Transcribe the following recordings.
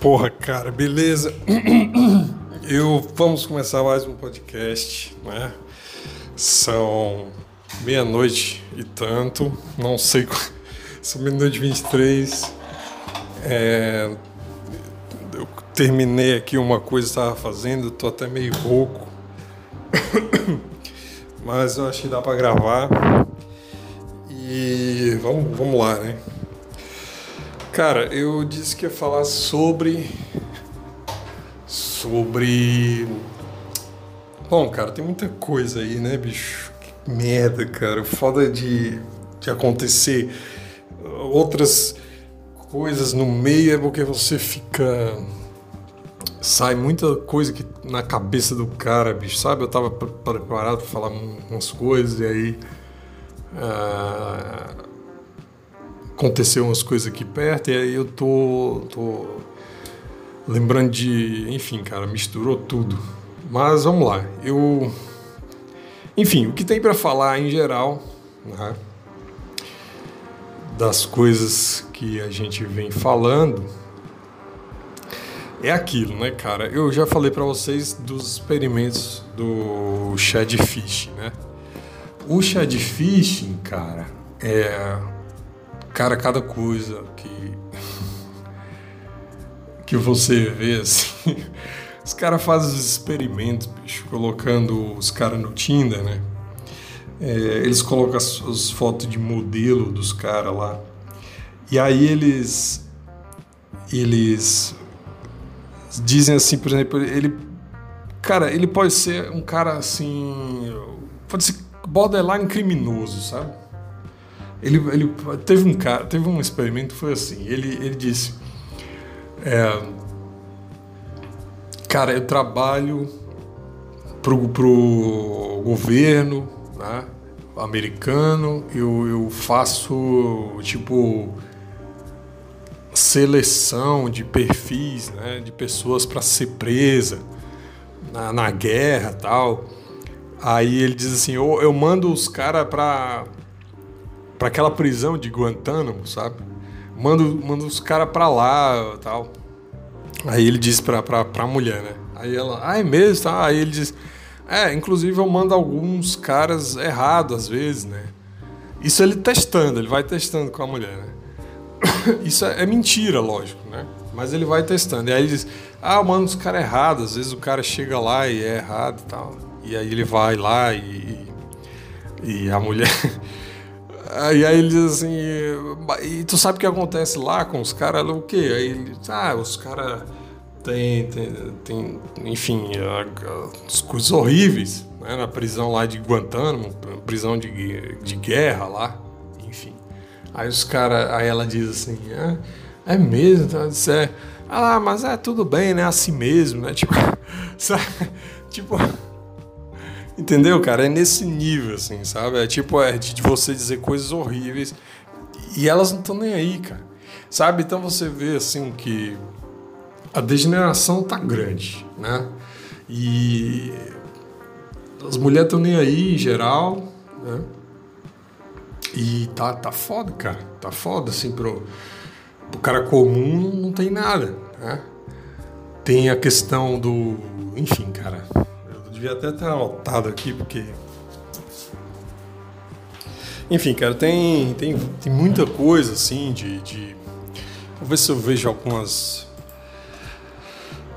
Porra, cara, beleza? Eu vamos começar mais um podcast, né? São meia-noite e tanto, não sei, são meia-noite e 23. É, eu terminei aqui uma coisa que estava fazendo, tô até meio rouco, mas eu acho que dá para gravar. E vamos, vamos lá, né? Cara, eu disse que ia falar sobre. Sobre. Bom, cara, tem muita coisa aí, né, bicho? Que merda, cara. Foda de, de acontecer outras coisas no meio é porque você fica. Sai muita coisa que na cabeça do cara, bicho, sabe? Eu tava preparado pra falar umas coisas e aí. Uh aconteceu umas coisas aqui perto e aí eu tô, tô lembrando de, enfim, cara, misturou tudo. Mas vamos lá. Eu enfim, o que tem para falar em geral, né, das coisas que a gente vem falando é aquilo, né, cara? Eu já falei para vocês dos experimentos do Shadfish, né? O Shadfish, cara, é Cara, cada coisa que. que você vê assim. Os caras fazem os experimentos, bicho, colocando os caras no Tinder, né? É, eles colocam as, as fotos de modelo dos caras lá. E aí eles. Eles. Dizem assim, por exemplo, ele. Cara, ele pode ser um cara assim. Pode ser borderline criminoso, sabe? Ele, ele teve um cara, teve um experimento foi assim. Ele, ele disse, é, cara, eu trabalho pro, pro governo, né, americano. Eu, eu faço tipo seleção de perfis, né, de pessoas para ser presa na, na guerra tal. Aí ele diz assim, eu, eu mando os caras para para aquela prisão de Guantánamo, sabe? Manda, manda os caras para lá tal. Aí ele diz pra, pra, pra mulher, né? Aí ela, ah, é mesmo? Tá? Aí ele diz, é, inclusive eu mando alguns caras errados às vezes, né? Isso ele testando, ele vai testando com a mulher, né? Isso é, é mentira, lógico, né? Mas ele vai testando. E aí ele diz, ah, eu mando os caras errados. Às vezes o cara chega lá e é errado e tal. E aí ele vai lá e, e a mulher Aí, aí ele diz assim, e tu sabe o que acontece lá com os caras? O quê? Aí ele diz, ah, os caras tem, tem, tem, enfim, as coisas horríveis, né? Na prisão lá de Guantánamo, prisão de, de guerra lá, enfim. Aí os caras, aí ela diz assim, é, é mesmo? Então, disse, é, ah, mas é tudo bem, né? Assim mesmo, né? Tipo, sabe? tipo Entendeu, cara? É nesse nível, assim, sabe? É tipo, é de você dizer coisas horríveis e elas não estão nem aí, cara. Sabe? Então você vê, assim, que a degeneração tá grande, né? E as mulheres estão nem aí em geral, né? E tá, tá foda, cara. Tá foda, assim, pro, pro cara comum não tem nada, né? Tem a questão do. Enfim, cara devia até ter anotado aqui, porque. Enfim, cara, tem, tem, tem muita coisa assim de, de. Vou ver se eu vejo algumas.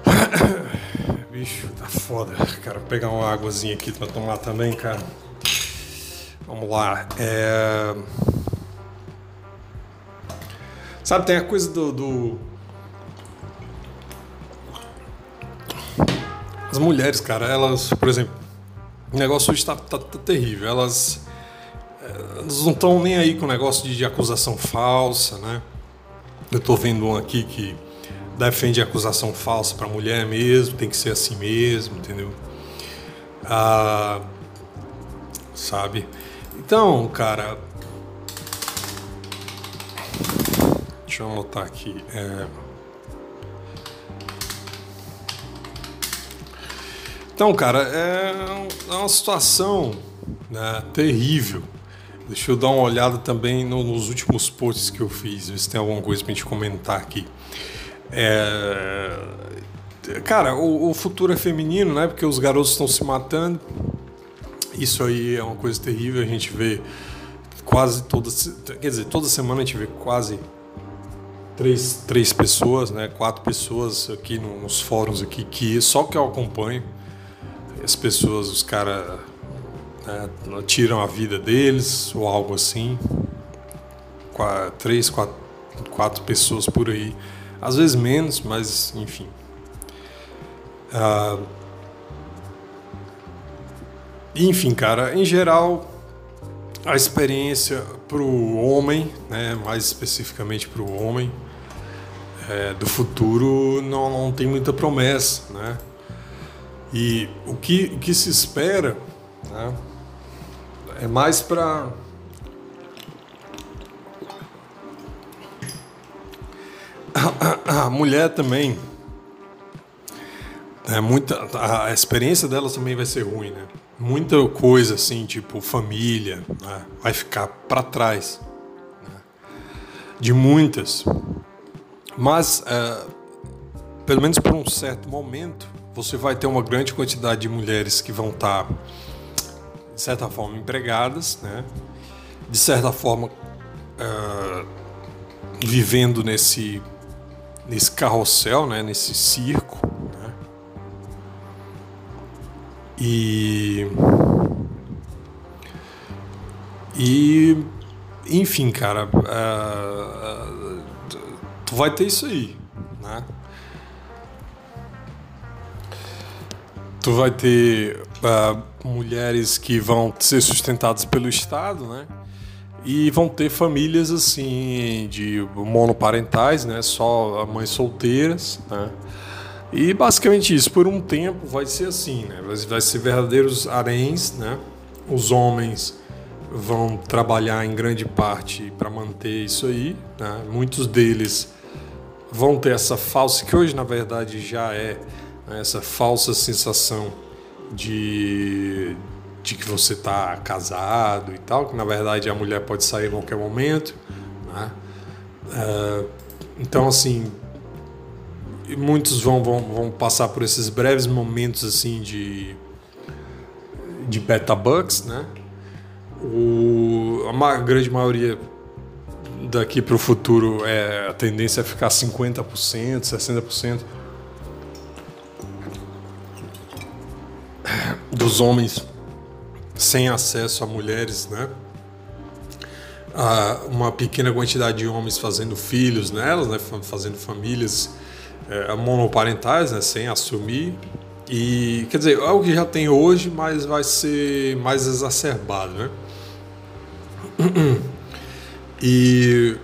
Bicho, tá foda. Cara, vou pegar uma águazinha aqui pra tomar também, cara. Vamos lá. É... Sabe, tem a coisa do, do As mulheres, cara, elas, por exemplo, o negócio está tá, tá terrível. Elas, eh, elas não estão nem aí com o negócio de, de, acusação falsa, né? Eu tô vendo um aqui que defende acusação falsa para mulher mesmo, tem que ser assim mesmo, entendeu? Ah, sabe? Então, cara. Deixa eu anotar aqui. É, Então, cara, é, é uma situação né, terrível. Deixa eu dar uma olhada também no, nos últimos posts que eu fiz, ver se tem alguma coisa pra gente comentar aqui. É, cara, o, o, futuro é feminino, né? Porque os garotos estão se matando. Isso aí é uma coisa terrível. A gente vê quase toda, quer dizer, toda semana a gente vê quase três, três pessoas, né? Quatro pessoas aqui nos fóruns aqui que só que eu acompanho. As pessoas, os caras né, tiram a vida deles ou algo assim. Três, quatro, quatro pessoas por aí às vezes menos, mas enfim. Ah, enfim, cara, em geral, a experiência para o homem, né, mais especificamente para o homem, é, do futuro não, não tem muita promessa, né? E o que, o que se espera né, é mais para a, mulher também. É muita, a experiência delas também vai ser ruim, né? Muita coisa assim, tipo família, né? vai ficar para trás. Né? De muitas. Mas, é, pelo menos por um certo momento, você vai ter uma grande quantidade de mulheres que vão estar, tá, de certa forma, empregadas, né? de certa forma, é, vivendo nesse nesse carrossel, né, nesse circo. Né? E e enfim, cara, uh, tu vai ter isso aí, né? Tu vai ter uh, mulheres que vão ser sustentadas pelo Estado, né? E vão ter famílias assim de monoparentais, né? Só mães solteiras, né? E basicamente isso, por um tempo vai ser assim, né? Vai ser verdadeiros haréns, né? Os homens vão trabalhar em grande parte para manter isso aí, né? Muitos deles vão ter essa falsa, que hoje na verdade já é? Essa falsa sensação de, de que você está casado e tal, que na verdade a mulher pode sair a qualquer momento. Né? Uh, então, assim, muitos vão, vão, vão passar por esses breves momentos assim de, de beta bugs, né? O, a grande maioria daqui para o futuro é a tendência é ficar 50%, 60% dos homens sem acesso a mulheres, né? Ah, uma pequena quantidade de homens fazendo filhos nelas, né? Fazendo famílias é, monoparentais, né? Sem assumir. E, quer dizer, é o que já tem hoje, mas vai ser mais exacerbado, né? E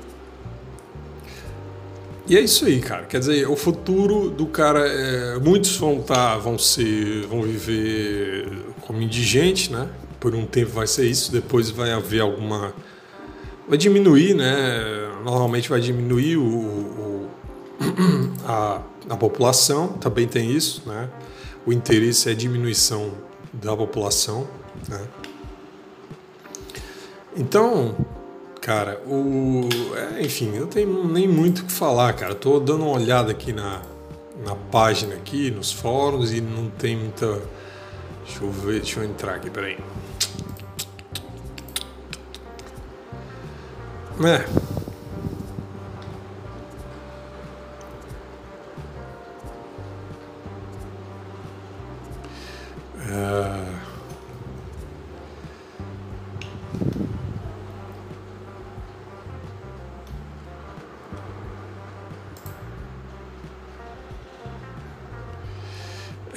e é isso aí, cara. Quer dizer, o futuro do cara, é, muitos vão tá, vão ser, vão viver como indigente, né? por um tempo vai ser isso, depois vai haver alguma. Vai diminuir, né? Normalmente vai diminuir o, o a, a população, também tem isso, né? O interesse é diminuição da população, né? Então, cara, o. É, enfim, eu não tenho nem muito o que falar, cara. Tô dando uma olhada aqui na, na página aqui, nos fóruns, e não tem muita. Deixa eu ver, deixa eu entrar aqui, peraí. É.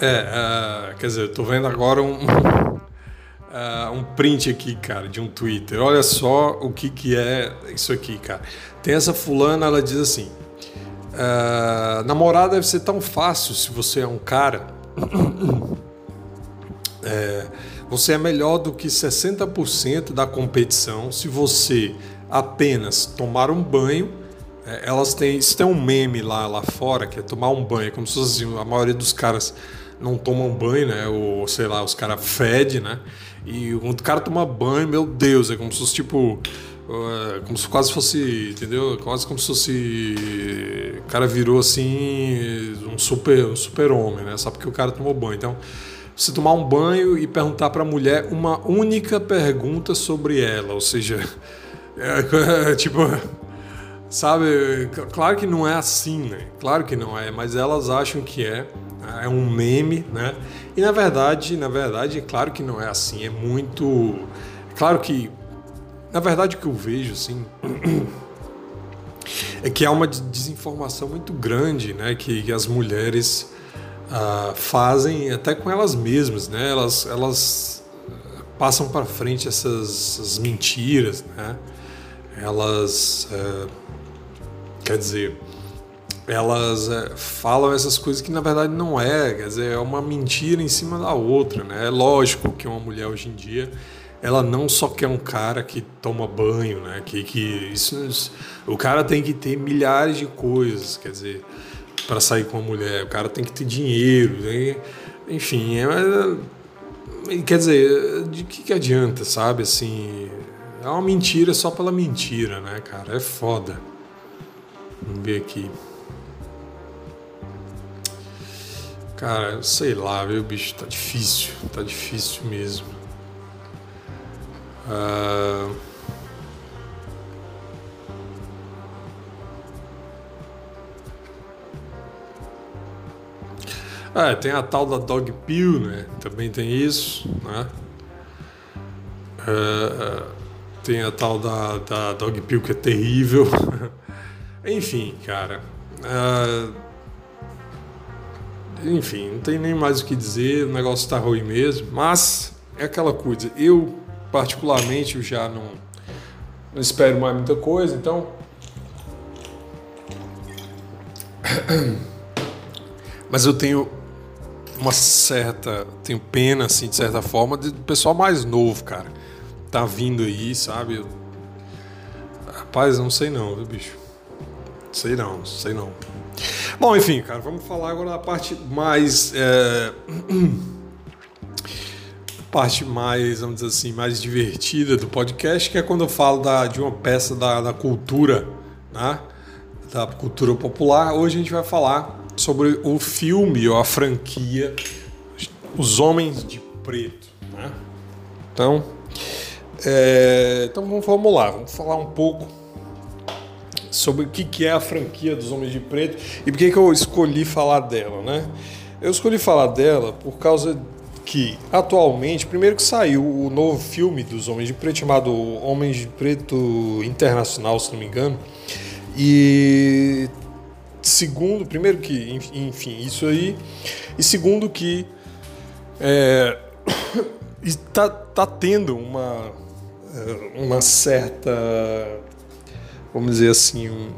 É, uh, quer dizer, eu tô vendo agora um, uh, um print aqui, cara, de um Twitter. Olha só o que, que é isso aqui, cara. Tem essa fulana, ela diz assim: uh, namorar deve ser tão fácil se você é um cara. é, você é melhor do que 60% da competição se você apenas tomar um banho. Elas têm, isso tem um meme lá, lá fora que é tomar um banho, como se fosse assim, a maioria dos caras não tomam banho, né? Ou sei lá, os caras fedem, né? E quando o cara toma banho, meu Deus, é como se fosse tipo. Uh, como se quase fosse, entendeu? Quase como se fosse. O cara virou assim. Um super, um super homem, né? Só porque o cara tomou banho. Então, você tomar um banho e perguntar para a mulher uma única pergunta sobre ela, ou seja, é, tipo, sabe, claro que não é assim, né? Claro que não é, mas elas acham que é, é um meme, né? E na verdade, na verdade, é claro que não é assim, é muito, claro que, na verdade, o que eu vejo, assim, é que há uma desinformação muito grande, né? Que, que as mulheres uh, fazem até com elas mesmas, né? Elas, elas passam para frente essas, essas, mentiras, né? Elas, uh, quer dizer, elas uh, falam essas coisas que na verdade não é, quer dizer, é uma mentira em cima da outra, né? É lógico que uma mulher hoje em dia ela não só quer um cara que toma banho, né? Que, que isso, isso, o cara tem que ter milhares de coisas, quer dizer, para sair com uma mulher. O cara tem que ter dinheiro, né? enfim. É, quer dizer, de que, que adianta, sabe? Assim, é uma mentira só pela mentira, né, cara? É foda. Vamos ver aqui. Cara, sei lá, viu, bicho? Tá difícil. Tá difícil mesmo. Uh... É, tem a tal da dog pill, né? Também tem isso, né? É, tem a tal da, da dog pill que é terrível. enfim, cara. É, enfim, não tem nem mais o que dizer, o negócio tá ruim mesmo. Mas é aquela coisa, eu particularmente eu já não, não espero mais muita coisa, então. Mas eu tenho uma certa. Tenho pena, assim, de certa forma, do pessoal mais novo, cara. Tá vindo aí, sabe? Rapaz, não sei não, viu, bicho? Sei não, sei não. Bom, enfim, cara, vamos falar agora da parte mais. É... parte mais, vamos dizer assim, mais divertida do podcast, que é quando eu falo da, de uma peça da, da cultura, né? Da cultura popular. Hoje a gente vai falar sobre o filme ou a franquia Os Homens de Preto. Né? Então, é, então vamos, lá, vamos falar um pouco sobre o que é a franquia dos Homens de Preto e por que, eu escolhi falar dela, né? Eu escolhi falar dela por causa que atualmente, primeiro que saiu o novo filme dos Homens de Preto chamado Homens de Preto Internacional, se não me engano, e segundo, primeiro que, enfim, isso aí, e segundo que é, está tá tendo uma, é, uma certa, vamos dizer assim, um,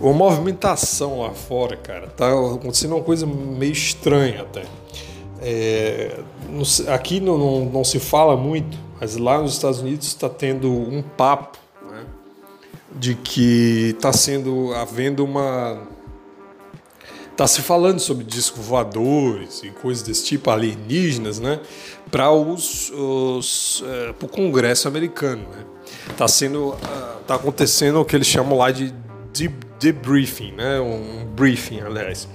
uma movimentação lá fora, cara. Tá acontecendo uma coisa meio estranha até. É, aqui não, não, não, se fala muito, mas lá nos Estados Unidos está tendo um papo né, de que está sendo havendo uma Está se falando sobre discos voadores e coisas desse tipo, alienígenas, né? Para os, os é, o Congresso americano, né? Está sendo, uh, tá acontecendo o que eles chamam lá de debriefing, né? Um briefing, aliás.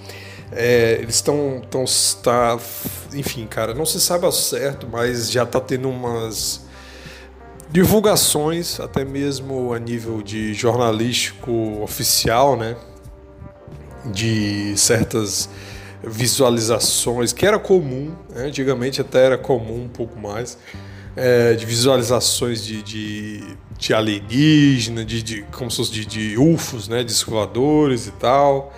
É, eles estão, tão, tá, enfim, cara, não se sabe ao certo, mas já está tendo umas divulgações, até mesmo a nível de jornalístico oficial, né? de certas visualizações, que era comum, né? antigamente até era comum um pouco mais, é, de visualizações de, de, de alienígena, de, de, como se fosse de, de UFOs, né? de escoadores e tal.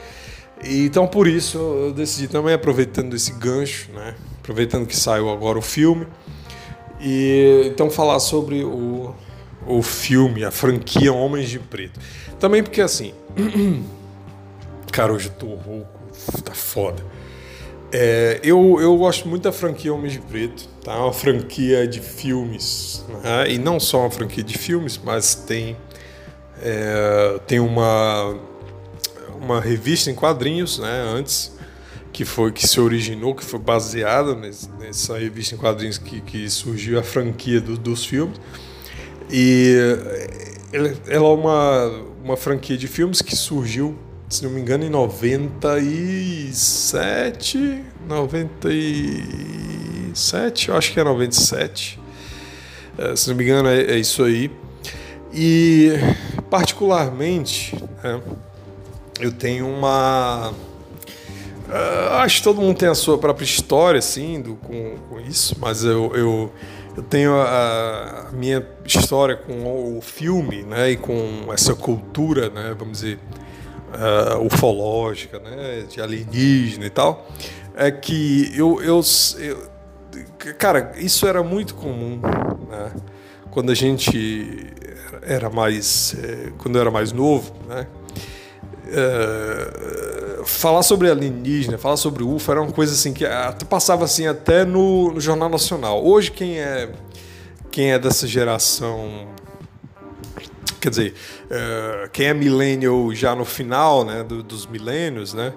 E, então por isso eu decidi também, aproveitando esse gancho, né? aproveitando que saiu agora o filme, e então falar sobre o, o filme, a franquia Homens de Preto. Também porque assim. Cara, hoje eu tô rouco, tá foda. É, eu, eu gosto muito da franquia Homens de Preto, tá? É uma franquia de filmes, né? e não só uma franquia de filmes, mas tem, é, tem uma, uma revista em quadrinhos, né? Antes, que foi que se originou, que foi baseada nessa revista em quadrinhos que, que surgiu a franquia do, dos filmes. E ela é uma, uma franquia de filmes que surgiu, se não me engano, em 97, 97, eu acho que é 97. É, se não me engano, é, é isso aí. E, particularmente, né, eu tenho uma. Uh, acho que todo mundo tem a sua própria história, assim, do, com, com isso, mas eu, eu, eu tenho a, a, minha história com o filme, né, e com essa cultura, né, vamos dizer, uh, ufológica, né, de alienígena e tal, é que eu, eu, eu cara, isso era muito comum, né, quando a gente era mais, é, quando eu era mais novo, né, é, falar sobre alienígena, falar sobre UFO era uma coisa assim que até passava assim até no, no, Jornal Nacional. Hoje quem é quem é dessa geração, quer dizer, é, quem é millennial já no final, né, do, dos milênios, né,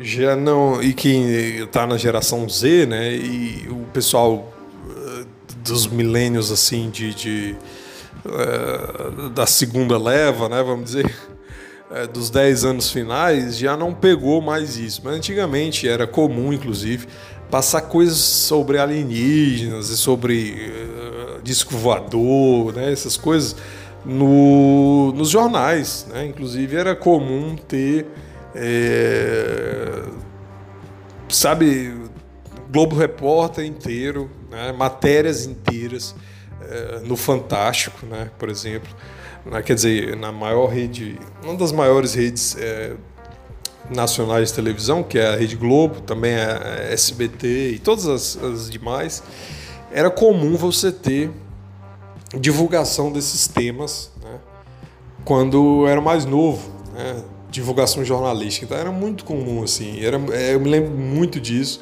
já não e quem está na geração Z, né, e o pessoal é, dos milênios assim de, de da segunda leva, né, vamos dizer dos 10 anos finais já não pegou mais isso. Mas antigamente era comum, inclusive, passar coisas sobre alienígenas e sobre uh, disco voador, né, essas coisas no, nos jornais. Né? Inclusive era comum ter, é, sabe, Globo Repórter inteiro, né? matérias inteiras é, no Fantástico, né? por exemplo né, quer dizer, na maior rede, uma das maiores redes é, nacionais de televisão, que é a Rede Globo, também a SBT e todas as, as demais, era comum você ter divulgação desses temas né, quando era mais novo, né, divulgação jornalística. Então era muito comum assim, era, é, eu me lembro muito disso.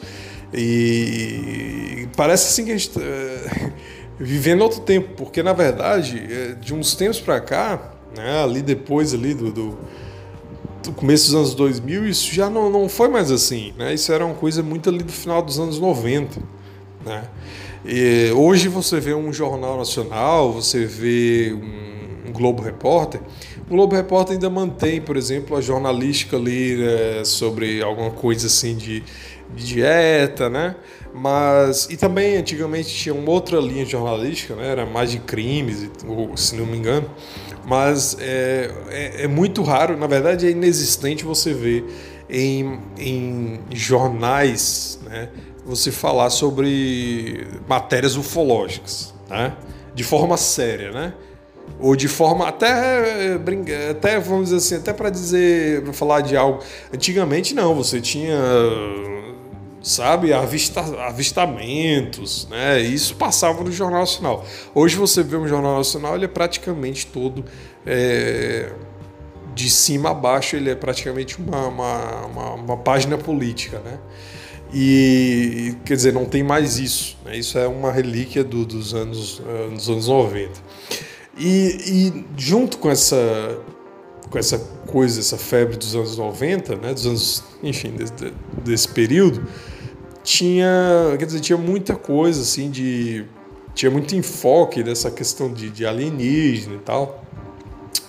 E parece assim que a gente. É, vivendo outro tempo, porque na verdade, é, de uns tempos para cá, né, ali depois ali do, do, do, começo dos anos 2000, isso já não, não foi mais assim, né? Isso era uma coisa muito ali do final dos anos 90, né? E hoje você vê um jornal nacional, você vê um, um Globo Repórter, o Globo Repórter ainda mantém, por exemplo, a jornalística ali é, sobre alguma coisa assim de, de dieta, né? Mas. E também antigamente tinha uma outra linha jornalística, né? Era mais de crimes, se não me engano. Mas é, é, é muito raro, na verdade é inexistente você ver em, em jornais né, você falar sobre matérias ufológicas, né? De forma séria, né? ou de forma até até vamos dizer assim até para dizer para falar de algo antigamente não você tinha sabe, avista, avistamentos, né? Isso passava no Jornal Nacional. Hoje você vê um Jornal Nacional, ele é praticamente todo é, de cima a baixo, ele é praticamente uma, uma, uma, uma, página política, né? E quer dizer, não tem mais isso. Né? Isso é uma relíquia do, dos, anos, uh, dos anos 90. E, e junto com essa com essa coisa, essa febre dos anos 90, né, dos anos, enfim, desse, desse período, tinha, quer dizer, tinha muita coisa assim de tinha muito enfoque dessa questão de, de alienígena e tal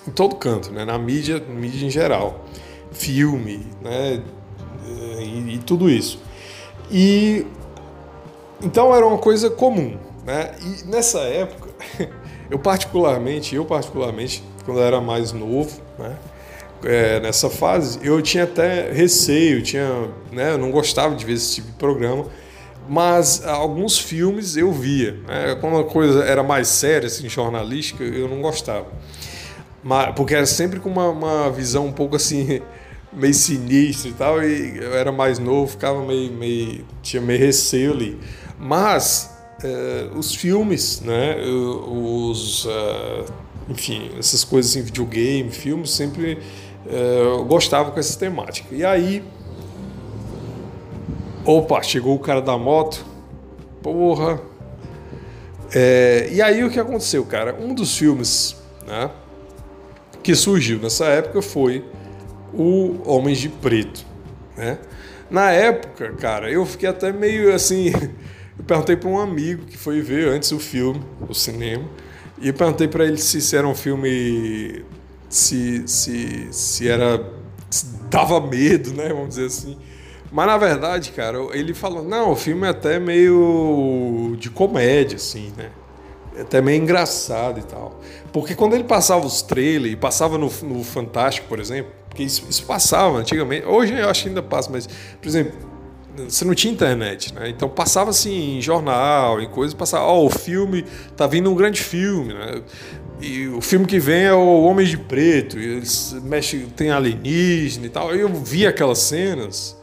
em todo canto, né? Na mídia, mídia em geral, filme, né? E, e tudo isso. E então era uma coisa comum, né? E nessa época, eu particularmente, eu particularmente, quando eu era mais novo, né? é, nessa fase, eu tinha até receio, tinha, né, eu não gostava de ver esse tipo de programa, mas alguns filmes eu via. Né, quando a coisa era mais séria, assim, jornalística, eu não gostava. Mas, porque era sempre com uma, uma visão um pouco assim, meio sinistra e tal, e eu era mais novo, ficava meio, meio tinha meio receio ali. Mas é, os filmes, né, os, uh, enfim, essas coisas assim, videogame, filmes, sempre é, eu gostava com essa temática. E aí, opa, chegou o cara da moto, porra. É, e aí o que aconteceu, cara? Um dos filmes né, que surgiu nessa época foi o Homens de Preto. Né? Na época, cara, eu fiquei até meio assim. Eu perguntei para um amigo que foi ver antes o filme, o cinema, e perguntei para ele se, se era um filme. Se, se, se era. Se dava medo, né? Vamos dizer assim. Mas na verdade, cara, ele falou: não, o filme é até meio de comédia, assim, né? É até meio engraçado e tal. Porque quando ele passava os trailers e passava no, no Fantástico, por exemplo, porque isso, isso passava antigamente, hoje eu acho que ainda passa, mas, por exemplo, você não tinha internet, né? Então passava assim em jornal, em coisas, passava, ó, oh, o filme, tá vindo um grande filme, né? E o filme que vem é o Homem de Preto, e eles mexem, tem alienígena e tal. Eu vi aquelas cenas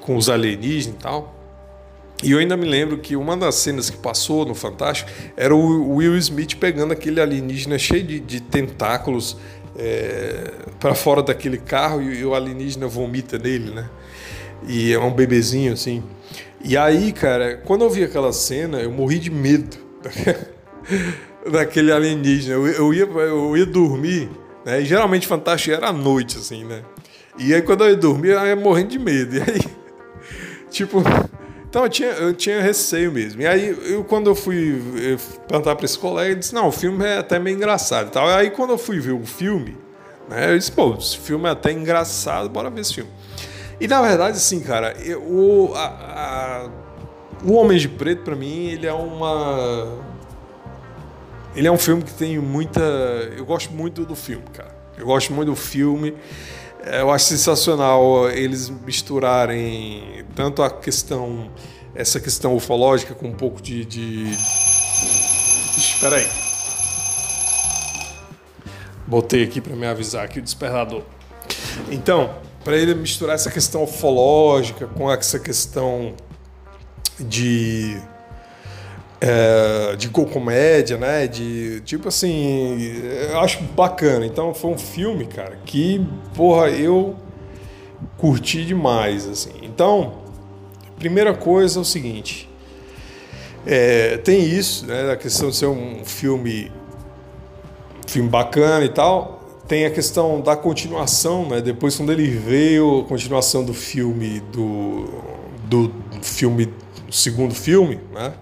com os alienígenas e tal. E eu ainda me lembro que uma das cenas que passou no Fantástico era o Will Smith pegando aquele alienígena cheio de, de tentáculos é, para fora daquele carro e, e o alienígena vomita nele, né? E é um bebezinho assim. E aí, cara, quando eu vi aquela cena, eu morri de medo daquele alienígena. Eu, eu, ia, eu ia dormir, né? E geralmente Fantástico era à noite, assim, né? E aí quando eu ia dormir, eu ia morrendo de medo. E aí, tipo. Então eu tinha, eu tinha receio mesmo. E aí, eu, quando eu fui eu perguntar para esse colega, ele disse: Não, o filme é até meio engraçado e tal. Aí, quando eu fui ver o filme, né, eu disse: Pô, esse filme é até engraçado, bora ver esse filme. E na verdade, assim, cara, eu, o, a, a, o Homem de Preto, para mim, ele é uma. Ele é um filme que tem muita. Eu gosto muito do filme, cara. Eu gosto muito do filme. É, eu acho sensacional eles misturarem tanto a questão, essa questão ufológica com um pouco de. de... Espera aí. Botei aqui para me avisar aqui o despertador. Então, para ele misturar essa questão ufológica com essa questão de é, de comédia, né? De tipo assim, eu acho bacana. Então foi um filme, cara, que porra eu curti demais, assim. Então, primeira coisa é o seguinte, é, tem isso, né? A questão de ser um filme, filme bacana e tal tem a questão da continuação, né? Depois quando ele veio a continuação do filme do, do filme do segundo filme, né?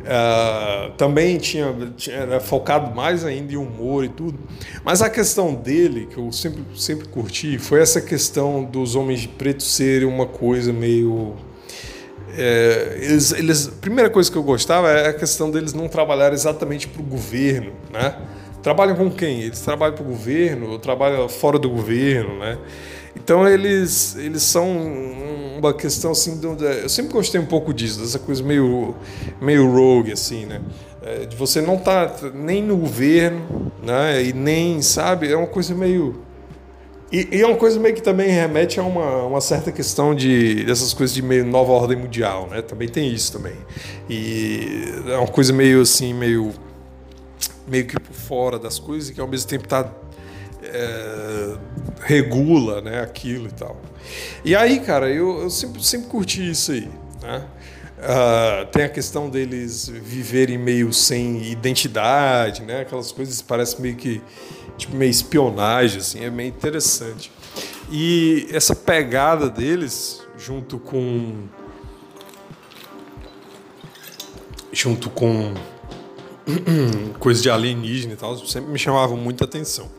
Uh, também tinha, tinha era focado mais ainda em humor e tudo. Mas a questão dele, que eu sempre, sempre curti, foi essa questão dos homens de preto serem uma coisa meio. É, eles, eles, a primeira coisa que eu gostava é a questão deles não trabalhar exatamente para o governo, né? Trabalham com quem? Eles trabalham para o governo ou trabalham fora do governo, né? Então eles, eles são uma questão assim, eu sempre gostei um pouco disso, dessa coisa meio, meio rogue assim, né? É, de você não estar tá nem no governo, né? E nem, sabe, é uma coisa meio e, e, é uma coisa meio que também remete a uma, uma certa questão de dessas coisas de meio nova ordem mundial, né? Também tem isso também. E é uma coisa meio assim, meio meio que por fora das coisas e que ao mesmo tempo tá, é, regula né, aquilo e tal. E aí, cara, eu, eu sempre, sempre curti isso aí. Né? Uh, tem a questão deles viverem meio sem identidade, né? Aquelas coisas parecem meio que tipo meio espionagem, assim, é meio interessante. E essa pegada deles, junto com junto com coisa de alienígena e tal, sempre me chamavam muita atenção.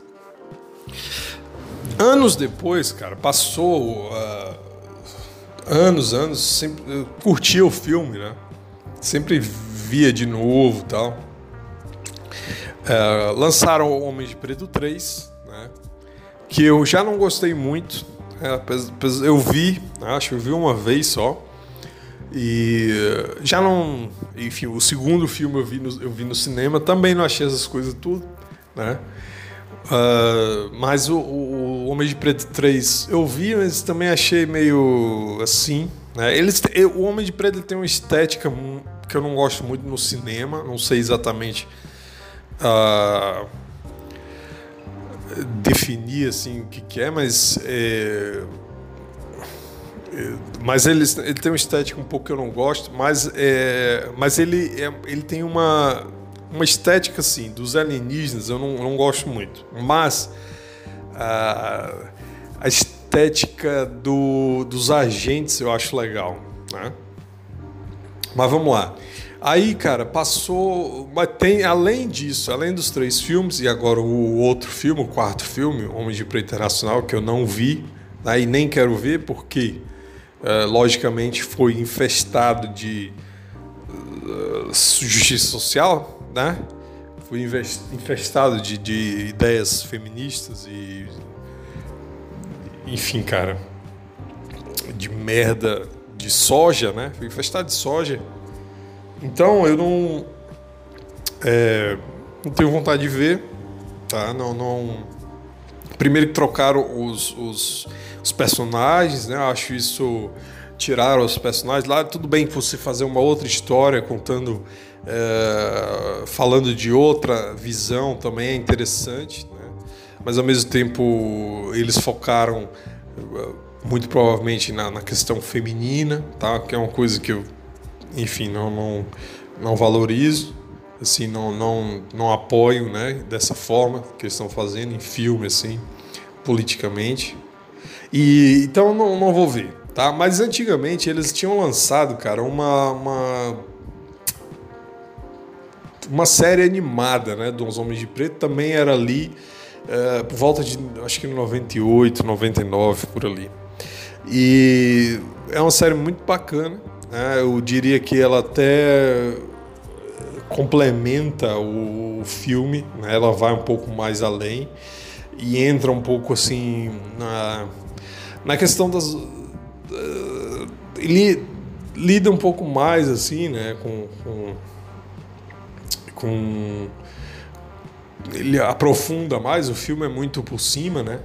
Anos depois, cara, passou uh, anos, anos, sempre eu curtia o filme, né? Sempre via de novo tal. Uh, lançaram o Homem de Preto 3, né? Que eu já não gostei muito. Né? Eu vi, acho eu vi uma vez só. E já não. Enfim, o segundo filme eu vi no, eu vi no cinema, também não achei essas coisas tudo, né? Uh, mas o, o, Homem de Preto 3 eu vi, mas também achei meio assim. Né? Eles, o Homem de Preto tem uma estética que eu não gosto muito no cinema, não sei exatamente uh, definir assim o que, que é, mas. É, mas ele, ele tem uma estética um pouco que eu não gosto, mas, é, mas ele, é, ele tem uma, uma estética assim, dos alienígenas eu não, não gosto muito. Mas a, a, estética do, dos agentes eu acho legal, né? Mas vamos lá. Aí, cara, passou. Mas tem, além disso, além dos três filmes, e agora o outro filme, o quarto filme, Homem de Preto Internacional, que eu não vi, né, nem quero ver, porque, uh, logicamente, foi infestado de uh, justiça social, né? Foi infestado de, de ideias feministas e. Enfim, cara. De merda de soja, né? Foi infestado de soja. Então eu não, é, não tenho vontade de ver, tá? Não, não. Primeiro que trocaram os, os, os personagens, né? Eu acho isso tiraram os personagens lá. Tudo bem que você fazer uma outra história contando, é, falando de outra visão também é interessante, né? Mas ao mesmo tempo eles focaram é, muito provavelmente na, na questão feminina, tá? Que é uma coisa que eu enfim, não, não, não valorizo, assim, não, não, não apoio, né, dessa forma que eles estão fazendo em filme, assim, politicamente. E então não, não vou ver, tá? Mas antigamente eles tinham lançado, cara, uma, uma uma série animada, né, dos Homens de Preto, também era ali é, por volta de, acho que 98, 99, por ali. E é uma série muito bacana, né? Eu diria que ela até complementa o filme, né? ela vai um pouco mais além e entra um pouco assim na, na questão das. Uh, lida um pouco mais assim, né? com, com, com ele aprofunda mais, o filme é muito por cima, né?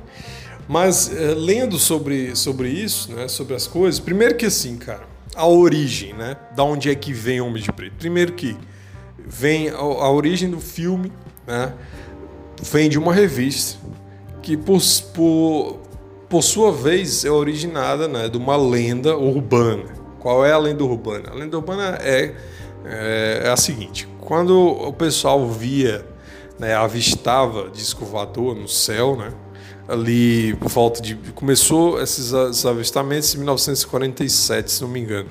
Mas é, lendo sobre, sobre isso, né, sobre as coisas, primeiro que assim, cara, a origem, né? Da onde é que vem Homem de Preto? Primeiro que vem a, a origem do filme, né? Vem de uma revista que por, por, por sua vez é originada, né, de uma lenda urbana. Qual é a lenda urbana? A lenda urbana é, é, é a seguinte: quando o pessoal via, né, avistava disco voador no céu, né? ali por volta de. Começou esses, esses avistamentos em 1947, se não me engano.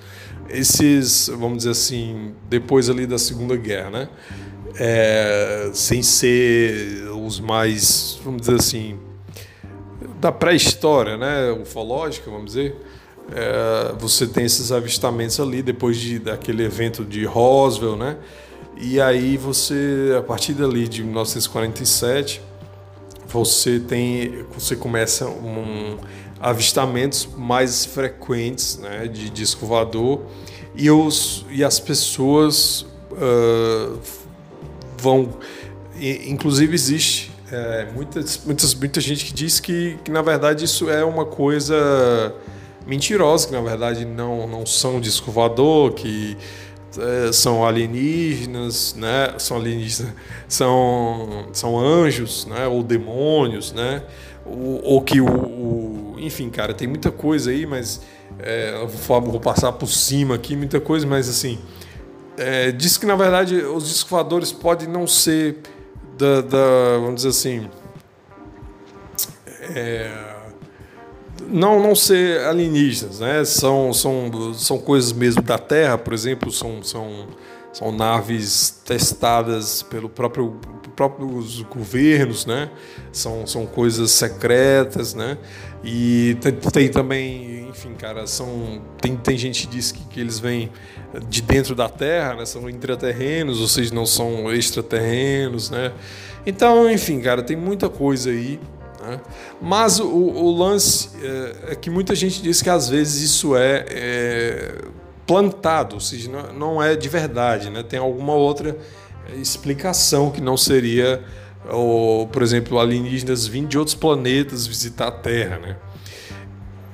Esses, vamos dizer assim, depois ali da Segunda Guerra, né? É, sem ser os mais, vamos dizer assim, da pré-história, né? Ufológica, vamos dizer. É, você tem esses avistamentos ali depois de, daquele evento de Roswell, né? E aí você, a partir dali de 1947 você tem você começa um avistamentos mais frequentes né, de disco voador e, os, e as pessoas uh, vão inclusive existe é, muitas, muitas, muita gente que diz que, que na verdade isso é uma coisa mentirosa que na verdade não, não são disco voador que é, são alienígenas, né? São alienígenas, são, são anjos, né? Ou demônios, né? Ou, ou que o, o, enfim, cara, tem muita coisa aí, mas é, eu vou, vou, passar por cima aqui, muita coisa, mas assim, é, diz que na verdade os discos podem não ser da, da vamos dizer assim, é, não não ser alienígenas, né? São, são, são coisas mesmo da Terra, por exemplo, são, são, são naves testadas pelo próprio próprios governos, né? São, são coisas secretas, né? E tem, tem também, enfim, cara, são tem, tem gente que diz que, que eles vêm de dentro da Terra, né? São intraterrenos, ou seja, não são extraterrenos, né? Então, enfim, cara, tem muita coisa aí né? Mas o, o lance é, é, que muita gente diz que às vezes isso é, é plantado, ou seja, não, é de verdade, né? tem alguma outra explicação que não seria, ou, por exemplo, alienígenas vindo de outros planetas visitar a Terra. Né?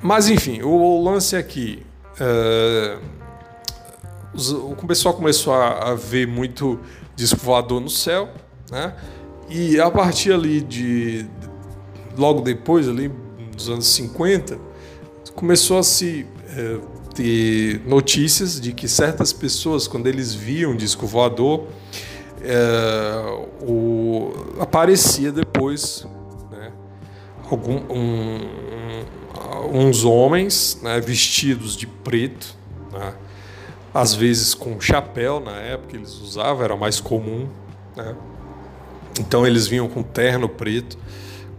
Mas enfim, o, o lance é que é, o pessoal começou a, a ver muito disco voador no céu, né? E a partir ali de logo depois, ali nos anos 50, começou a se é, ter notícias de que certas pessoas, quando eles viam disco voador, é, o, aparecia depois né, algum, um, um, uns homens né, vestidos de preto, né, às vezes com chapéu, na época eles usavam, era mais comum. Né, então eles vinham com terno preto,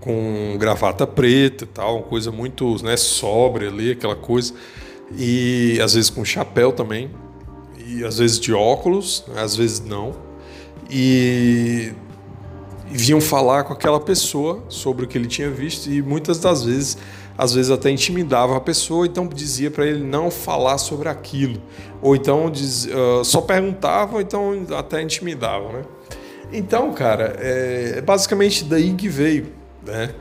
com gravata preta e tal, uma coisa muito né, sóbria ali, aquela coisa. E às vezes com chapéu também, e às vezes de óculos, né, às vezes não. E vinham falar com aquela pessoa sobre o que ele tinha visto e muitas das vezes às vezes até intimidava a pessoa, então dizia para ele não falar sobre aquilo, ou então diz, uh, só perguntava, então até intimidava, né? Então, cara, é, é basicamente daí que veio, né?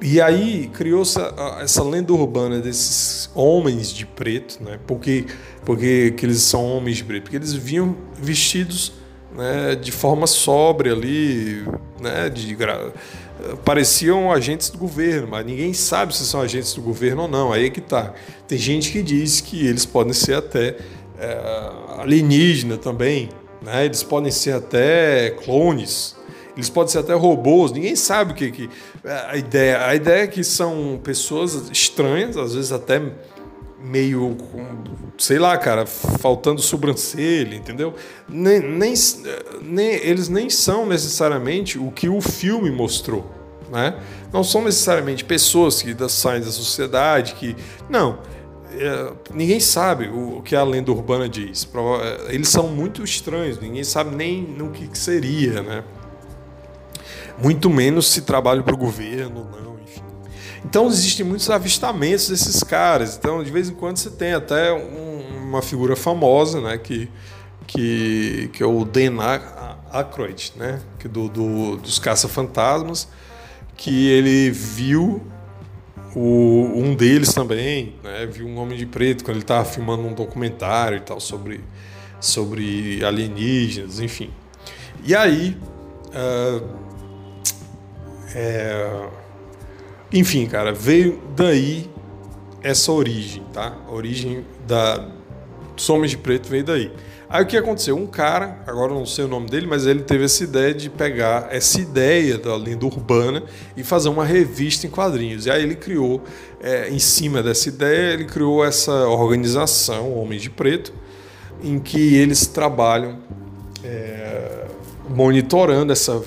E aí criou-se essa lenda urbana desses homens de preto, né? Porque, porque que eles são homens de preto? Porque eles vinham vestidos né, de forma sóbria ali, né, de, pareciam agentes do governo, mas ninguém sabe se são agentes do governo ou não. Aí é que tá. Tem gente que diz que eles podem ser até é, alienígena também, né? Eles podem ser até clones, eles podem ser até robôs. Ninguém sabe o que, que a ideia. A ideia é que são pessoas estranhas, às vezes até meio sei lá, cara, faltando sobrancelha, entendeu? Nem, nem, nem, eles nem são necessariamente o que o filme mostrou, né? Não são necessariamente pessoas que saem da sociedade, que não. É, ninguém sabe o, o, que a lenda urbana diz. É, eles são muito estranhos, ninguém sabe nem no que, que seria, né? Muito menos se trabalha para o governo, não então existem muitos avistamentos desses caras. Então, de vez em quando você tem até um, uma figura famosa, né, que, que, que é o Dan Aykroyd, né, que do, do dos caça-fantasmas, que ele viu o, um deles também, né, viu um homem de preto quando ele estava filmando um documentário e tal sobre sobre alienígenas, enfim. E aí uh, é, enfim, cara, veio daí essa origem, tá? A origem da dos Homens de Preto veio daí. Aí o que aconteceu? Um cara, agora não sei o nome dele, mas ele teve essa ideia de pegar essa ideia da lenda urbana e fazer uma revista em quadrinhos. E aí ele criou, é, em cima dessa ideia, ele criou essa organização, Homens de Preto, em que eles trabalham é, monitorando essa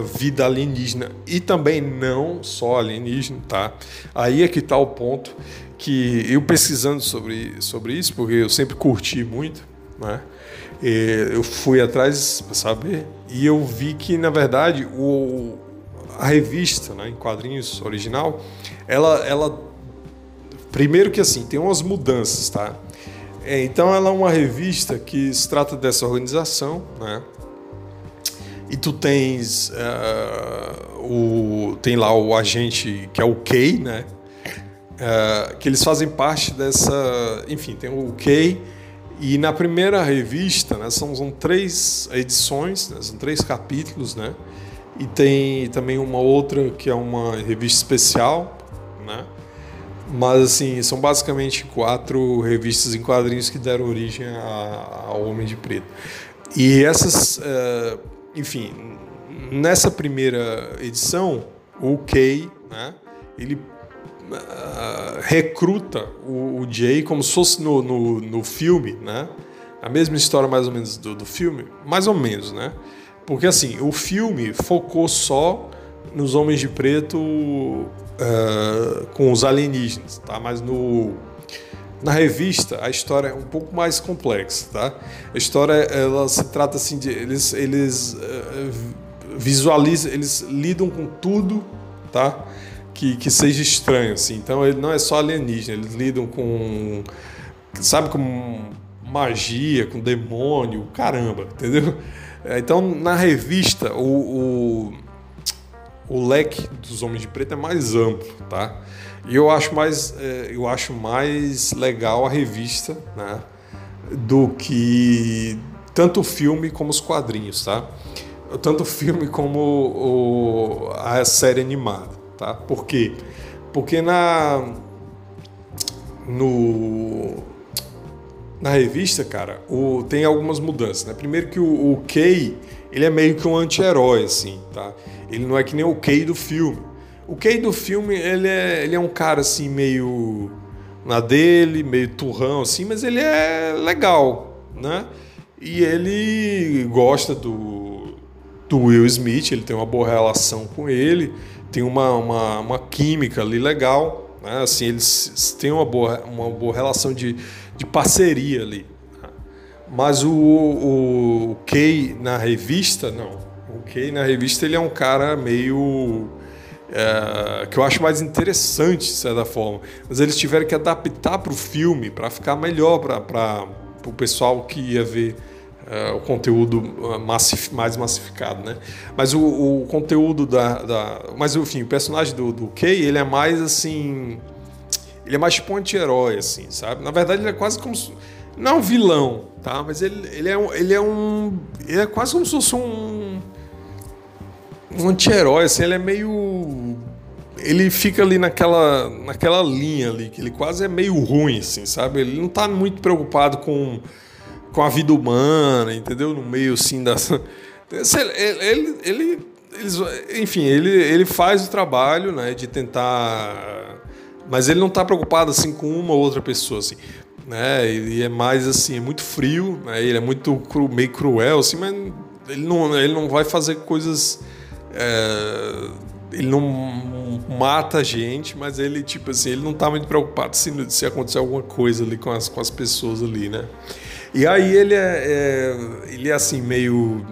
vida alienígena e também não só alienígena, tá? Aí é que está o ponto que eu pesquisando sobre, sobre isso, porque eu sempre curti muito, né? eu fui atrás para saber e eu vi que na verdade o, a revista, né, em quadrinhos original, ela, ela primeiro que assim tem umas mudanças, tá? É, então ela é uma revista que se trata dessa organização, né? E tu tens uh, o tem lá o agente que é o Kay, né? Uh, que eles fazem parte dessa, enfim, tem o Kay e na primeira revista, né, são, são três edições, né, são três capítulos, né? E tem também uma outra que é uma revista especial, né? Mas assim, são basicamente quatro revistas em quadrinhos que deram origem ao Homem de Preto. E essas uh, enfim, nessa primeira edição, o Kay, né, ele uh, recruta o, o, Jay como se fosse no, no, no, filme, né? A mesma história mais ou menos do, do filme, mais ou menos, né? Porque assim, o filme focou só nos Homens de Preto uh, com os alienígenas, tá? Mas no na revista, a história é um pouco mais complexa, tá? A história, ela se trata assim de... Eles, eles uh, visualizam, eles lidam com tudo, tá? Que, que seja estranho, assim. Então, ele não é só alienígena, eles lidam com... Sabe, com magia, com demônio, caramba, entendeu? Então, na revista, o, o, o leque dos Homens de Preto é mais amplo, tá? E eu acho mais, é, eu acho mais legal a revista, né? Do que tanto o filme como os quadrinhos, tá? Tanto o filme como o, a série animada, tá? Por quê? Porque na no na revista, cara, o, tem algumas mudanças, né? Primeiro que o, o Kay, ele é meio que um anti-herói, assim, tá? Ele não é que nem o Kay do filme. O Kay do filme, ele é, ele é um cara assim, meio na dele, meio turrão assim, mas ele é legal, né? E ele gosta do, do Will Smith, ele tem uma boa relação com ele, tem uma, uma, uma química ali legal, né? Assim, eles têm uma boa, uma boa relação de, de parceria ali. Mas o, o, o Kay na revista, não. O Kay na revista ele é um cara meio é, que eu acho mais interessante, de certa forma. Mas eles tiveram que adaptar para o filme para ficar melhor para o pessoal que ia ver é, o conteúdo é, massif, mais massificado, né? Mas o, o conteúdo da, da, Mas enfim, o personagem do, do Kay, ele é mais assim. Ele é mais tipo um anti-herói, assim, sabe? Na verdade, ele é quase como. Não é um vilão, tá? Mas ele, ele, é, um, ele é um. Ele é quase como se fosse um um anti-herói, assim, ele é meio. Ele fica ali naquela, naquela linha ali, que ele quase é meio ruim, assim, sabe? Ele não tá muito preocupado com, com a vida humana, entendeu? No meio, assim, das. Ele, ele, ele enfim, ele, ele faz o trabalho, né, de tentar. Mas ele não tá preocupado, assim, com uma ou outra pessoa, assim. Né? Ele é mais, assim, é muito frio, né? Ele é muito cru, meio cruel, assim, mas ele não, ele não vai fazer coisas é, ele não mata a gente, mas ele, tipo assim, ele não tá muito preocupado se, se acontecer alguma coisa ali com as, com as pessoas ali, né? E aí ele é, é, ele é assim, meio.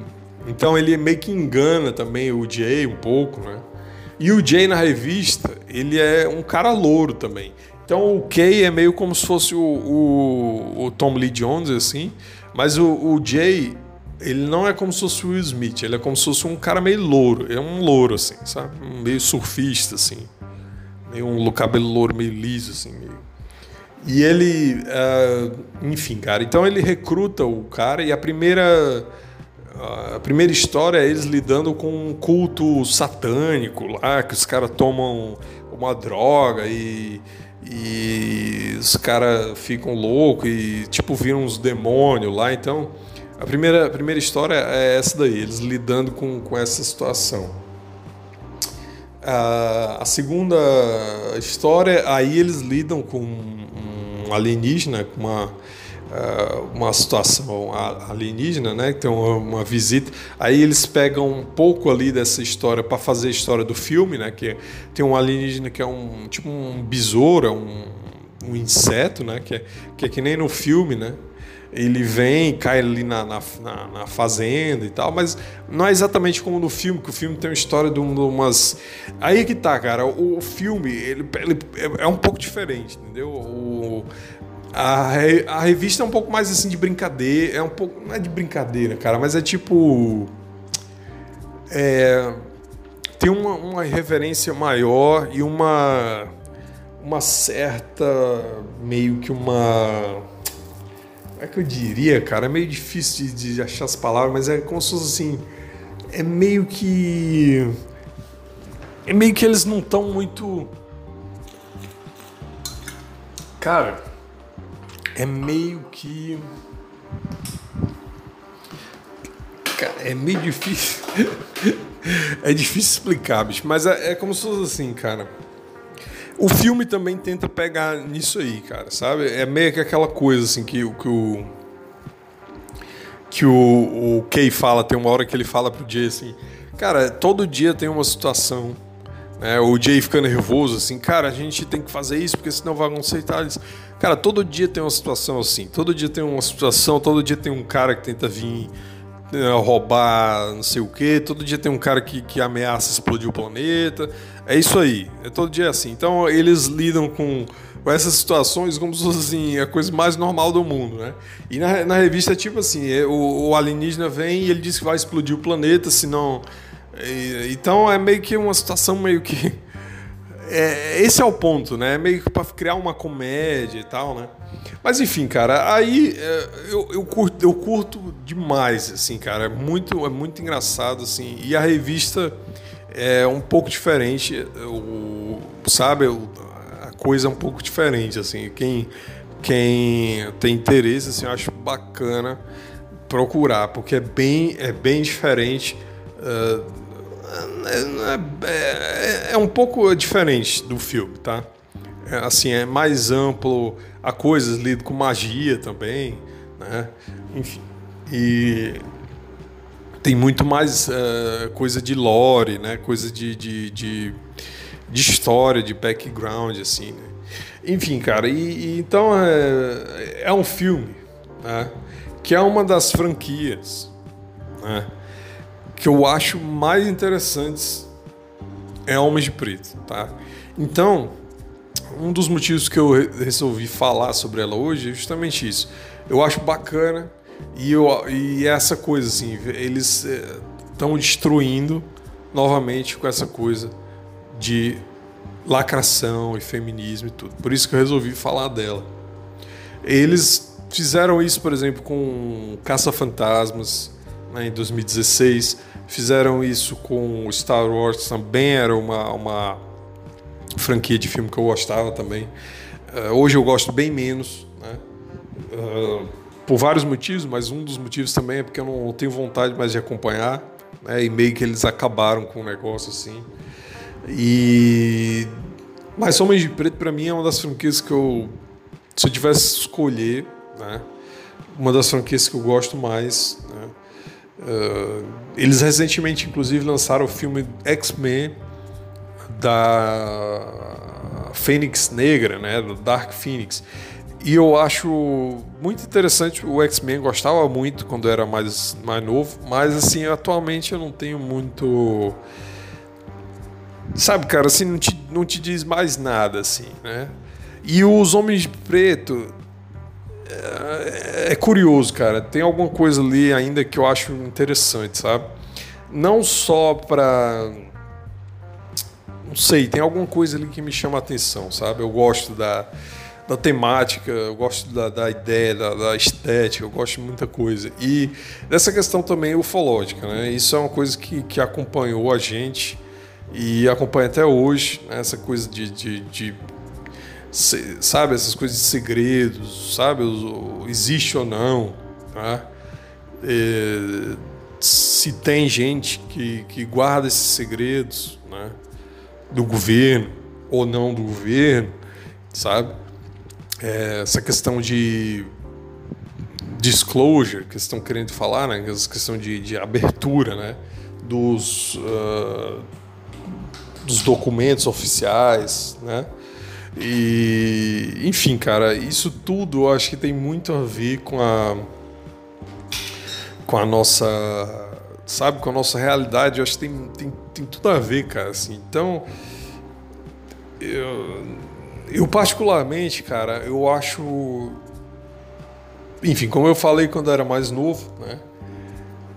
Então ele meio que engana também o Jay um pouco, né? E o Jay na revista, ele é um cara louro também. Então o Kay é meio como se fosse o, o, o Tom Lee Jones, assim, mas o, o Jay ele não é como se fosse o Will Smith, ele é como se fosse um cara meio louro. É um louro, assim, sabe? Meio surfista, assim. Meio um cabelo louro, meio liso, assim. Meio... E ele. Uh, enfim, cara. Então ele recruta o cara e a primeira. A primeira história é eles lidando com um culto satânico lá, que os caras tomam uma droga e, e os caras ficam loucos e tipo viram uns demônios lá. Então a primeira, a primeira história é essa daí, eles lidando com, com essa situação. A, a segunda história, aí eles lidam com um alienígena, com uma, uma situação alienígena, né? Tem uma, uma, visita. Aí eles pegam um pouco ali dessa história para fazer a história do filme, né? Que tem um alienígena que é um tipo um besouro, um, um inseto, né? Que é, que é que nem no filme, né? ele vem, cai ali na, na, na, fazenda e tal, mas não é exatamente como no filme, que o filme tem uma história de umas. Aí que tá, cara. O, filme ele, ele é um pouco diferente, entendeu? O, a, a revista é um pouco mais assim de brincadeira. É um pouco. Não é de brincadeira, cara, mas é tipo. É, tem uma, uma reverência maior e uma. Uma certa. meio que uma é que eu diria, cara, é meio difícil de, de, achar as palavras, mas é como se fosse assim. É meio que. É meio que eles não estão muito. Cara, é meio que. Cara, é meio difícil. é difícil explicar, bicho, mas é, é como se fosse assim, cara o filme também tenta pegar nisso aí, cara, sabe? É meio que aquela coisa assim que, que o que o, o Kay fala, tem uma hora que ele fala pro Jay assim, cara, todo dia tem uma situação, né? O Jay fica nervoso assim, cara, a gente tem que fazer isso porque senão acontecer e tal. Cara, todo dia tem uma situação assim, todo dia tem uma situação, todo dia tem um cara que tenta vir né, roubar não sei o que, todo dia tem um cara que, que ameaça explodir o planeta. É isso aí, é todo dia assim. Então eles lidam com, com essas situações como se fosse assim, a coisa mais normal do mundo, né? E na, na revista é tipo assim, é, o, o, alienígena vem e ele diz que vai explodir o planeta, senão... Então é meio que uma situação meio que... É, esse é o ponto, né? É meio que para criar uma comédia e tal, né? Mas enfim, cara, aí é, eu, eu, curto, eu curto demais, assim, cara. É muito, é muito engraçado, assim. E a revista é um pouco diferente, o, sabe? A coisa é um pouco diferente, assim. Quem, quem tem interesse, assim, eu acho bacana procurar, porque é bem, é bem diferente. Uh, é, é, é um pouco diferente do filme, tá? É, assim, é mais amplo, há coisas lido com magia também, né? Enfim. E tem muito mais uh, coisa de lore, né? Coisa de, de, de, de, história, de background, assim, né? Enfim, cara, e, e então é, é um filme, né? Que é uma das franquias, né? Que eu acho mais interessantes é Homens de Preto, tá? Então, um dos motivos que eu resolvi falar sobre ela hoje é justamente isso. Eu acho bacana e, eu, e essa coisa assim, eles estão eh, destruindo novamente com essa coisa de lacração e feminismo e tudo. Por isso que eu resolvi falar dela. Eles fizeram isso, por exemplo, com Caça-Fantasmas né, em 2016. Fizeram isso com Star Wars, também era uma, uma franquia de filme que eu gostava também. Uh, hoje eu gosto bem menos, né? Uh, por vários motivos, mas um dos motivos também é porque eu não tenho vontade mais de acompanhar, né? E meio que eles acabaram com o negócio assim. E mas Homens de Preto para mim é uma das franquias que eu se eu tivesse escolher, né? Uma das franquias que eu gosto mais, né? Uh, eles recentemente, inclusive, lançaram o filme X-Men da Fênix Negra, né, do Dark Phoenix. E eu acho muito interessante, o X-Men gostava muito quando era mais, mais novo, mas assim, atualmente eu não tenho muito. Sabe, cara, assim, não te, não te diz mais nada, assim, né? E os Homens de Preto. É, é curioso, cara. Tem alguma coisa ali ainda que eu acho interessante, sabe? Não só para não sei, tem alguma coisa ali que me chama a atenção, sabe? Eu gosto da, da temática, eu gosto da, da ideia, da, da, estética, eu gosto de muita coisa. E dessa questão também ufológica, né? Isso é uma coisa que, que acompanhou a gente e acompanha até hoje, né? essa coisa de, de, de sabe, essas coisas de segredos, sabe, existe ou não, tá? É, se tem gente que, que guarda esses segredos, né? do governo ou não do governo, sabe? É, essa questão de disclosure que estão querendo falar, né? Essa questão de, de abertura, né? Dos, uh, dos documentos oficiais, né? E, enfim, cara, isso tudo eu acho que tem muito a ver com a com a nossa sabe, com a nossa realidade, eu acho que tem, tem, tem tudo a ver, cara, assim. Então, eu, eu particularmente, cara, eu acho... Enfim, como eu falei quando eu era mais novo, né?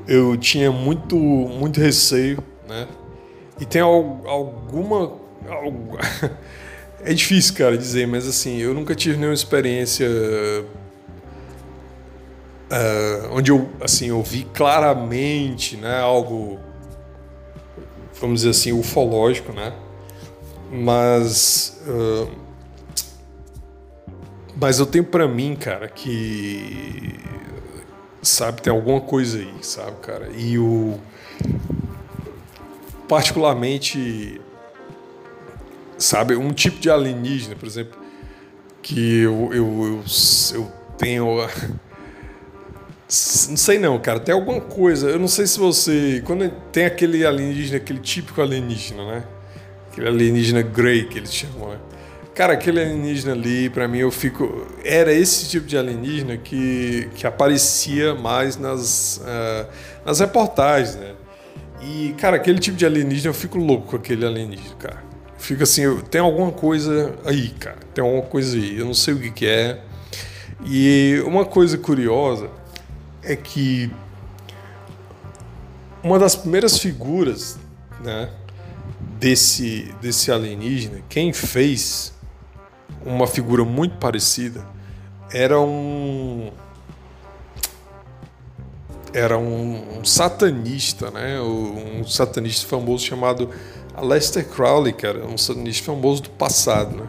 Eu tinha muito, muito receio, né? E tem alguma... é difícil, cara, dizer, mas assim, eu nunca tive nenhuma experiência uh, onde eu assim eu vi claramente né algo vamos dizer assim ufológico né? Mas uh, mas eu tenho para mim cara que sabe tem alguma coisa aí sabe cara? E o particularmente sabe um tipo de alienígena por exemplo que eu, eu, eu, eu tenho não sei não, cara. Tem alguma coisa. Eu não sei se você. Quando tem aquele alienígena, aquele típico alienígena, né? Aquele alienígena grey que eles chamam, né? Cara, aquele alienígena ali, para mim, eu fico. Era esse tipo de alienígena que, que aparecia mais nas, uh, nas reportagens, né? E, cara, aquele tipo de alienígena, eu fico louco com aquele alienígena, cara. Fica assim, eu, tem alguma coisa aí, cara. Tem alguma coisa aí. Eu não sei o que, que é. E uma coisa curiosa é que uma das primeiras figuras né, desse, desse alienígena, quem fez uma figura muito parecida era um era um, um satanista, né? Um satanista famoso chamado Aleister Crowley, cara, um satanista famoso do passado, né?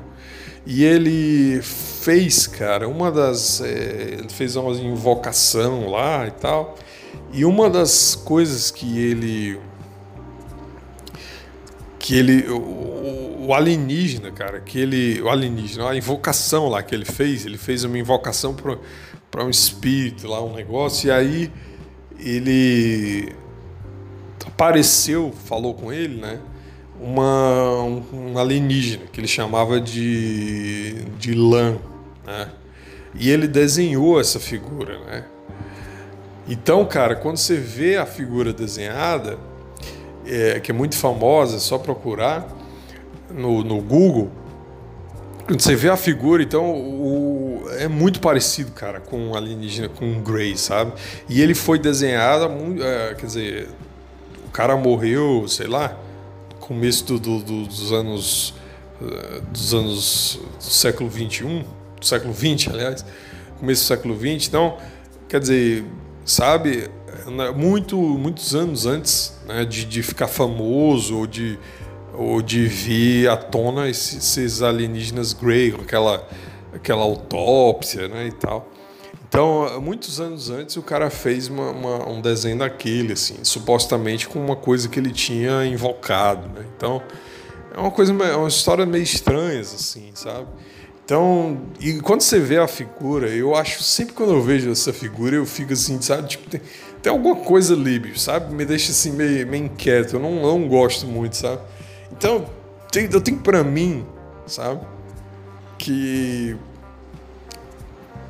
E ele fez, cara, uma das. É, ele fez uma invocação lá e tal. E uma das coisas que ele que ele o, o, alienígena, cara, que ele o alienígena, a invocação lá que ele fez, ele fez uma invocação para um espírito lá, um negócio, e aí ele apareceu, falou com ele, né? Uma, um, alienígena que ele chamava de, de Lan, né? E ele desenhou essa figura, né? Então, cara, quando você vê a figura desenhada, é, que é muito famosa, é só procurar no, no Google, quando você vê a figura, então o, é muito parecido, cara, com o alienígena, com o Grey, sabe? E ele foi desenhado, é, quer dizer, o cara morreu, sei lá, começo do, do, do, dos anos eh, dos anos do século 21, do século 20, aliás, começo do século 20. Então, quer dizer, sabe, muito, muitos anos antes né, de, de ficar famoso ou de, ou de vir à tona esses alienígenas Grey, aquela, aquela autópsia né, e tal. Então, muitos anos antes, o cara fez uma, uma, um desenho daquele, assim, supostamente com uma coisa que ele tinha invocado, né? Então, é uma coisa, é uma história meio estranha, assim, sabe? Então, e quando você vê a figura, eu acho, sempre quando eu vejo essa figura, eu fico assim, sabe? Tipo, tem, tem alguma coisa ali, sabe? Me deixa assim meio, meio inquieto, eu não, não gosto muito, sabe? Então, eu tenho pra mim, sabe? Que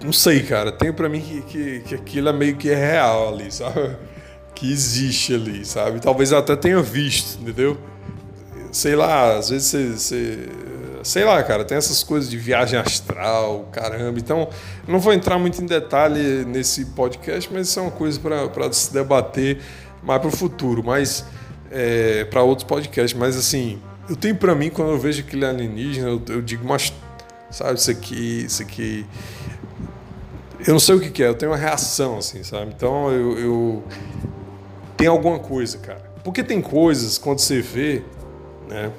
não sei, cara. Tem para mim que, que, que, aquilo é meio que é real ali, sabe? Que existe ali, sabe? Talvez eu até tenha visto, entendeu? Sei lá, às vezes você, você. Sei lá, cara, tem essas coisas de viagem astral, caramba. Então, não vou entrar muito em detalhe nesse podcast, mas isso é uma coisa para se debater mais para o futuro, mas é, para outros podcasts. Mas assim, eu tenho para mim, quando eu vejo aquele alienígena, eu, eu digo, mas sabe, isso aqui, isso aqui eu não sei o que, que, é, eu tenho uma reação, assim, sabe? Então eu, eu. Tem alguma coisa, cara. Porque tem coisas, quando você vê, né?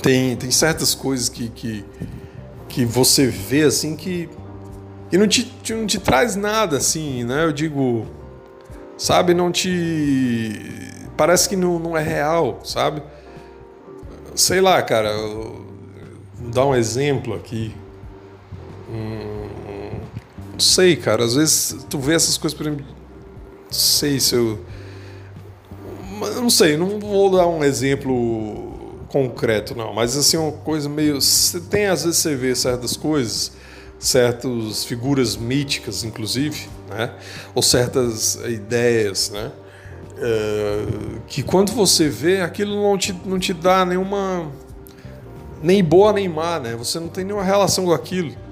Tem, tem certas coisas que, que, que você vê, assim, que. que não te, não te traz nada, assim, né? Eu digo. Sabe? Não te. Parece que não, não é real, sabe? Sei lá, cara. Vou dar um exemplo aqui. Hum, não sei, cara. Às vezes tu vê essas coisas, por exemplo. Não sei se eu. Não sei, não vou dar um exemplo concreto, não. Mas assim, uma coisa meio. Você tem, às vezes, você vê certas coisas, certas figuras míticas, inclusive, né? Ou certas ideias, né? É, que quando você vê, aquilo não te, não te dá nenhuma. nem boa nem má, né? Você não tem nenhuma relação com aquilo?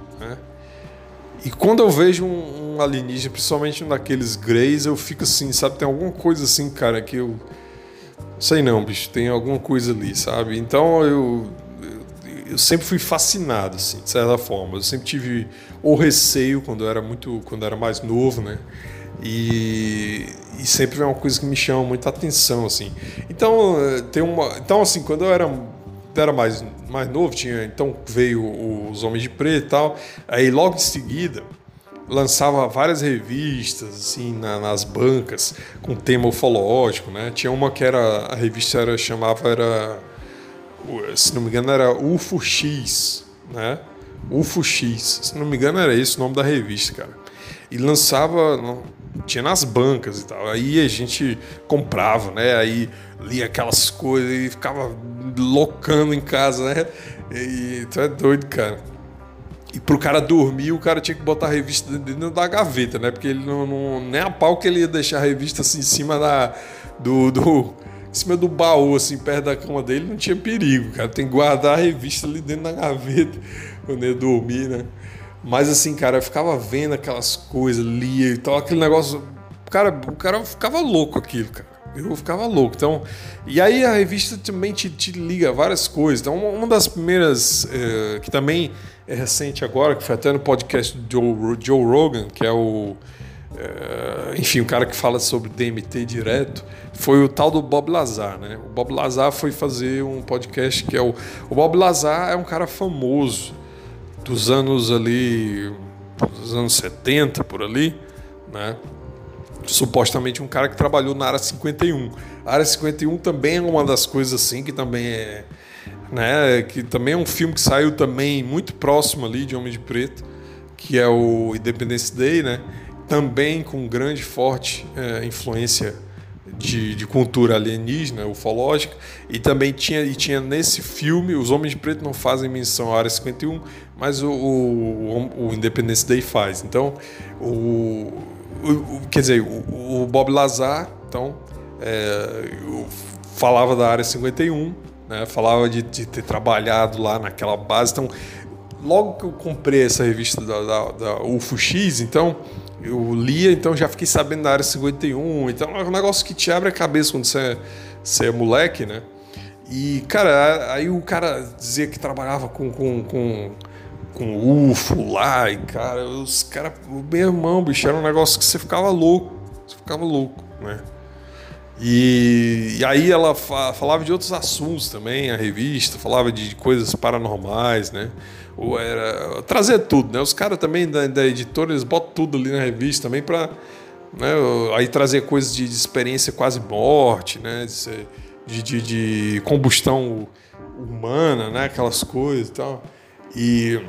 E quando eu vejo um, um alienígena, principalmente um daqueles greys, eu fico assim, sabe? Tem alguma coisa assim, cara, que eu. Sei não, bicho, tem alguma coisa ali, sabe? Então eu, eu, sempre fui fascinado, assim, de certa forma. Eu sempre tive o receio quando eu era muito. quando eu era mais novo, né? E, e sempre é uma coisa que me chama muita atenção, assim. Então, eh, tem uma. Então, assim, quando eu era era mais, mais novo, tinha, então veio os Homens de Preto e tal. Aí logo em seguida lançava várias revistas assim na, nas bancas com tema ufológico, né? Tinha uma que era a revista era chamava era se não me engano era UFO X, né? UFO X, se não me engano era esse o nome da revista, cara. E lançava tinha nas bancas e tal. Aí a gente comprava, né? Aí lia aquelas coisas e ficava loucando em casa, né? E tu é doido, cara. E pro cara dormir, o cara tinha que botar a revista dentro da gaveta, né? Porque ele não, não nem a pau que ele ia deixar a revista assim em cima da do, do em cima do baú assim perto da cama dele, não tinha perigo, cara. Tem que guardar a revista ali dentro da gaveta quando ia dormir, né? Mas assim, cara, eu ficava vendo aquelas coisas, lia e tal, aquele negócio. Cara, o cara ficava louco aquilo, cara. Eu ficava louco. Então, e aí a revista também te, te liga várias coisas. Então, uma, uma das primeiras, é, que também é recente agora, que foi até no podcast do Joe, Rogan, que é o. É, enfim, o cara que fala sobre DMT direto, foi o tal do Bob Lazar, né? O Bob Lazar foi fazer um podcast que é o. O Bob Lazar é um cara famoso dos anos ali, dos anos 70 por ali, né? Supostamente um cara que trabalhou na área 51. A área 51 também é uma das coisas assim que também é, né, que também é um filme que saiu também muito próximo ali de Homem de Preto, que é o Independence Day, né? Também com grande forte é, influência de, de, cultura alienígena, ufológica, e também tinha, e tinha nesse filme, os Homens de Preto não fazem menção à Área 51, mas o, o, o Independence Day faz. Então, o, o quer dizer, o, o, Bob Lazar, então, é, falava da Área 51, né, falava de, de, ter trabalhado lá naquela base. Então, logo que eu comprei essa revista da, da, da UFO X, então eu lia, então já fiquei sabendo da área 51. Então é um negócio que te abre a cabeça quando você é, você é moleque, né? E, cara, aí o cara dizia que trabalhava com, com, com, com UFO lá, e, cara, os caras, meu irmão, bicho, era um negócio que você ficava louco, você ficava louco, né? E, e aí ela fa falava de outros assuntos também, a revista, falava de coisas paranormais, né? Ou era, trazia tudo, né? Os caras também da, da, editora, eles botam tudo ali na revista também para né? aí trazer coisas de, de, experiência quase morte, né? De, de, de, combustão humana, né? Aquelas coisas e tal. E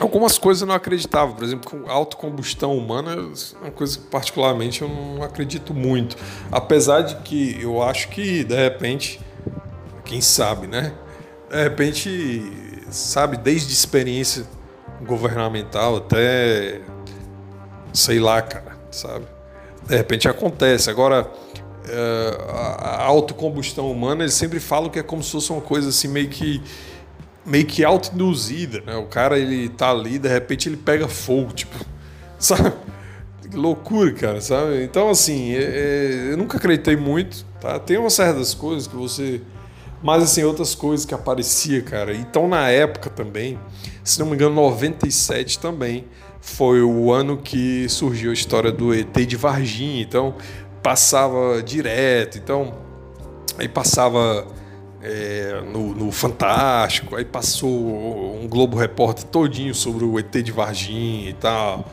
algumas coisas eu não acreditava, por exemplo, com autocombustão humana é uma coisa que particularmente eu não acredito muito. Apesar de que eu acho que, de repente, quem sabe, né? De repente sabe, desde experiência governamental até sei lá, cara, sabe? De repente acontece. Agora, é, a autocombustão humana, eles sempre falam que é como se fosse uma coisa assim meio que meio que autoinduzida, né? O cara ele tá ali, de repente ele pega fogo, tipo, sabe? Que loucura, cara, sabe? Então, assim, é, é, eu nunca acreditei muito, tá? Tem umas certas coisas que você mas, assim, outras coisas que aparecia, cara. Então, na época também, se não me engano, 97 também, foi o ano que surgiu a história do ET de Varginha. Então, passava direto. Então, aí passava é, no, no, Fantástico, aí passou um Globo Repórter todinho sobre o ET de Varginha e tal.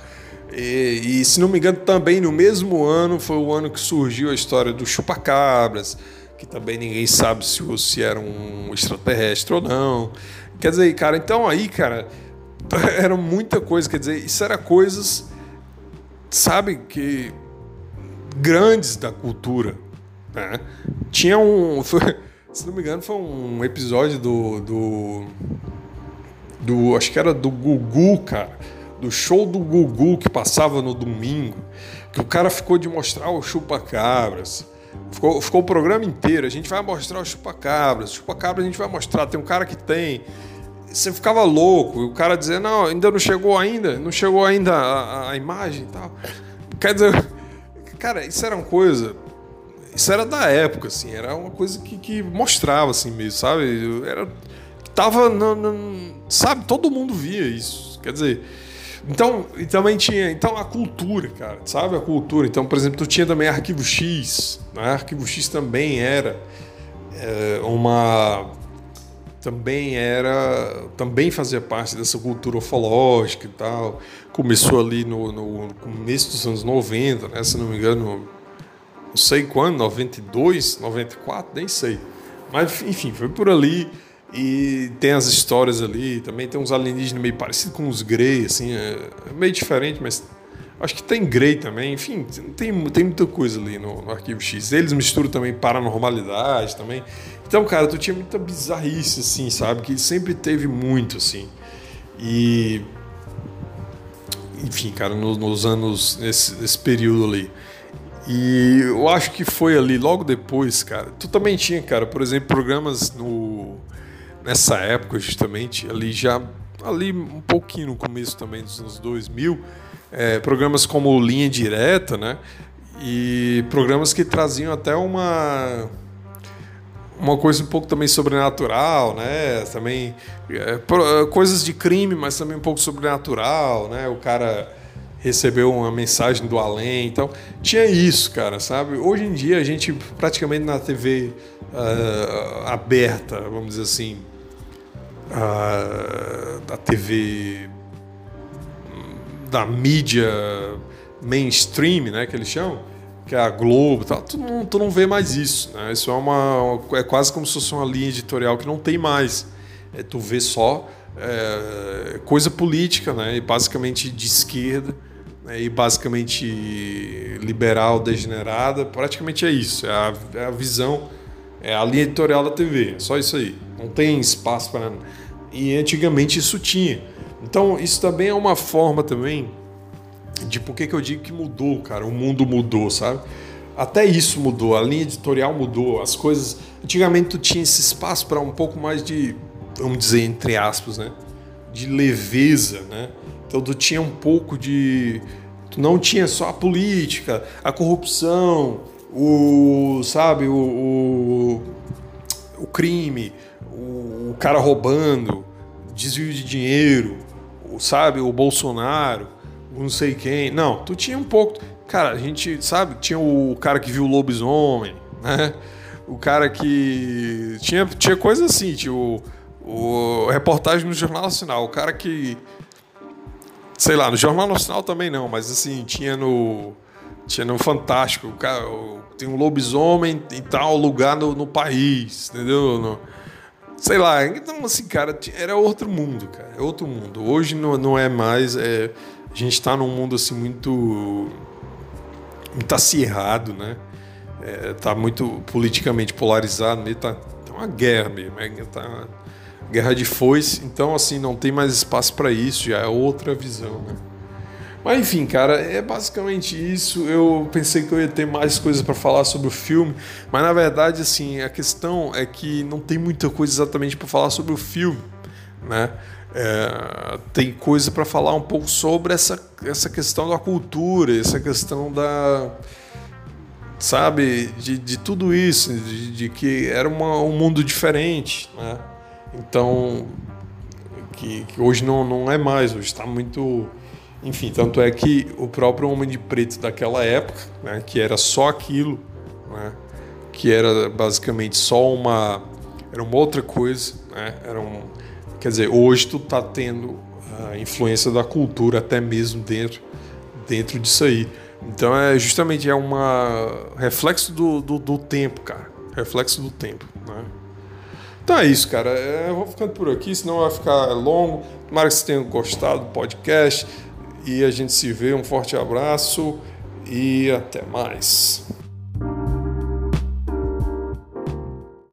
E, e, se não me engano, também no mesmo ano foi o ano que surgiu a história do Chupacabras que também ninguém sabe se, se era um extraterrestre ou não. Quer dizer, cara, então aí, cara, era muita coisa, quer dizer, isso era coisas, sabe, que grandes da cultura. Né? Tinha um. Foi, se não me engano, foi um episódio do, do. do. Acho que era do Gugu, cara. Do show do Gugu que passava no domingo. Que o cara ficou de mostrar o chupa-cabras Ficou, ficou o programa inteiro. A gente vai mostrar o chupa-cabras. Chupa-cabras a gente vai mostrar. Tem um cara que tem. Você ficava louco. O cara dizendo, não, ainda não chegou ainda. Não chegou ainda a, a imagem e tal. Quer dizer, cara, isso era uma coisa. Isso era da época, assim. Era uma coisa que, que mostrava, assim mesmo, sabe? Era. Tava. Sabe? Todo mundo via isso. Quer dizer. Então, e também tinha, então a cultura, cara, sabe a cultura. Então, por exemplo, tu tinha também Arquivo X, né? Arquivo X também era é, uma também era também fazia parte dessa cultura ufológica e tal. Começou ali no, no começo dos anos 90, né? Se não me engano, não sei quando, 92, 94, nem sei. Mas enfim, foi por ali. E tem as histórias ali, também tem uns alienígenas meio parecidos com os Grey, assim, é, é meio diferente, mas acho que tem Grey também, enfim, tem, tem muita coisa ali no, no Arquivo X. Eles misturam também paranormalidade também. Então, cara, tu tinha muita bizarrice, assim, sabe? Que sempre teve muito, assim. E. Enfim, cara, nos, nos anos, nesse, nesse período ali. E eu acho que foi ali, logo depois, cara. Tu também tinha, cara, por exemplo, programas no nessa época justamente, ali já ali um pouquinho no começo também dos anos 2000, é, programas como Linha Direta, né? E programas que traziam até uma uma coisa um pouco também sobrenatural, né? Também é, coisas de crime, mas também um pouco sobrenatural, né? O cara recebeu uma mensagem do além, então tinha isso, cara, sabe? Hoje em dia a gente praticamente na TV uh, ah, aberta, vamos dizer assim, a, da TV, da mídia mainstream, né, que eles chamam, que é a Globo, tal, tu não, tu não vê mais isso, né? Isso é uma é quase como se fosse uma linha editorial que não tem mais. É, tu vê só é, coisa política, né? E basicamente de esquerda? E basicamente liberal, degenerada, praticamente é isso. É a, é a visão, é a linha editorial da TV, é só isso aí. Não tem espaço para. E antigamente isso tinha. Então isso também é uma forma também de por que eu digo que mudou, cara. O mundo mudou, sabe? Até isso mudou, a linha editorial mudou, as coisas. Antigamente tu tinha esse espaço para um pouco mais de vamos dizer, entre aspas, né? De leveza, né? Então tu tinha um pouco de. Tu não tinha só a política, a corrupção, o. sabe, o, o, o crime, o, o, cara roubando, desvio de dinheiro, o, sabe, o Bolsonaro, o não sei quem. Não, tu tinha um pouco. Cara, a gente, sabe, tinha o cara que viu o lobisomem, né? O cara que. Tinha, tinha coisa assim, tinha o o reportagem no Jornal Nacional, o cara que sei lá, no Jornal Nacional também não, mas assim, tinha no tinha no Fantástico, o cara, tem um lobisomem em tal lugar no, no país, entendeu? No, sei lá, então assim, cara, era outro mundo, cara, é outro mundo. Hoje não, não é mais, é, a gente está num mundo assim muito muito acirrado, né? É, tá muito politicamente polarizado, meio tá, tá uma guerra mesmo, é, tá Guerra de Foice, então assim, não tem mais espaço para isso, já é outra visão, né? Mas enfim, cara, é basicamente isso. Eu pensei que eu ia ter mais coisas para falar sobre o filme, mas na verdade, assim, a questão é que não tem muita coisa exatamente para falar sobre o filme, né? É, tem coisa para falar um pouco sobre essa, essa questão da cultura, essa questão da. Sabe, de, de tudo isso, de, de que era uma, um mundo diferente, né? Então, que, que hoje não, não é mais, hoje está muito. Enfim, tanto é que o próprio Homem de Preto daquela época, né, que era só aquilo, né, que era basicamente só uma. Era uma outra coisa, né, era um, quer dizer, hoje tu tá tendo a influência da cultura até mesmo dentro, dentro disso aí. Então é justamente é uma reflexo do, do, do tempo, cara. Reflexo do tempo, né? Então é isso, cara. É, eu vou ficando por aqui, senão vai ficar longo. Tomara que vocês tenham gostado do podcast. E a gente se vê. Um forte abraço e até mais.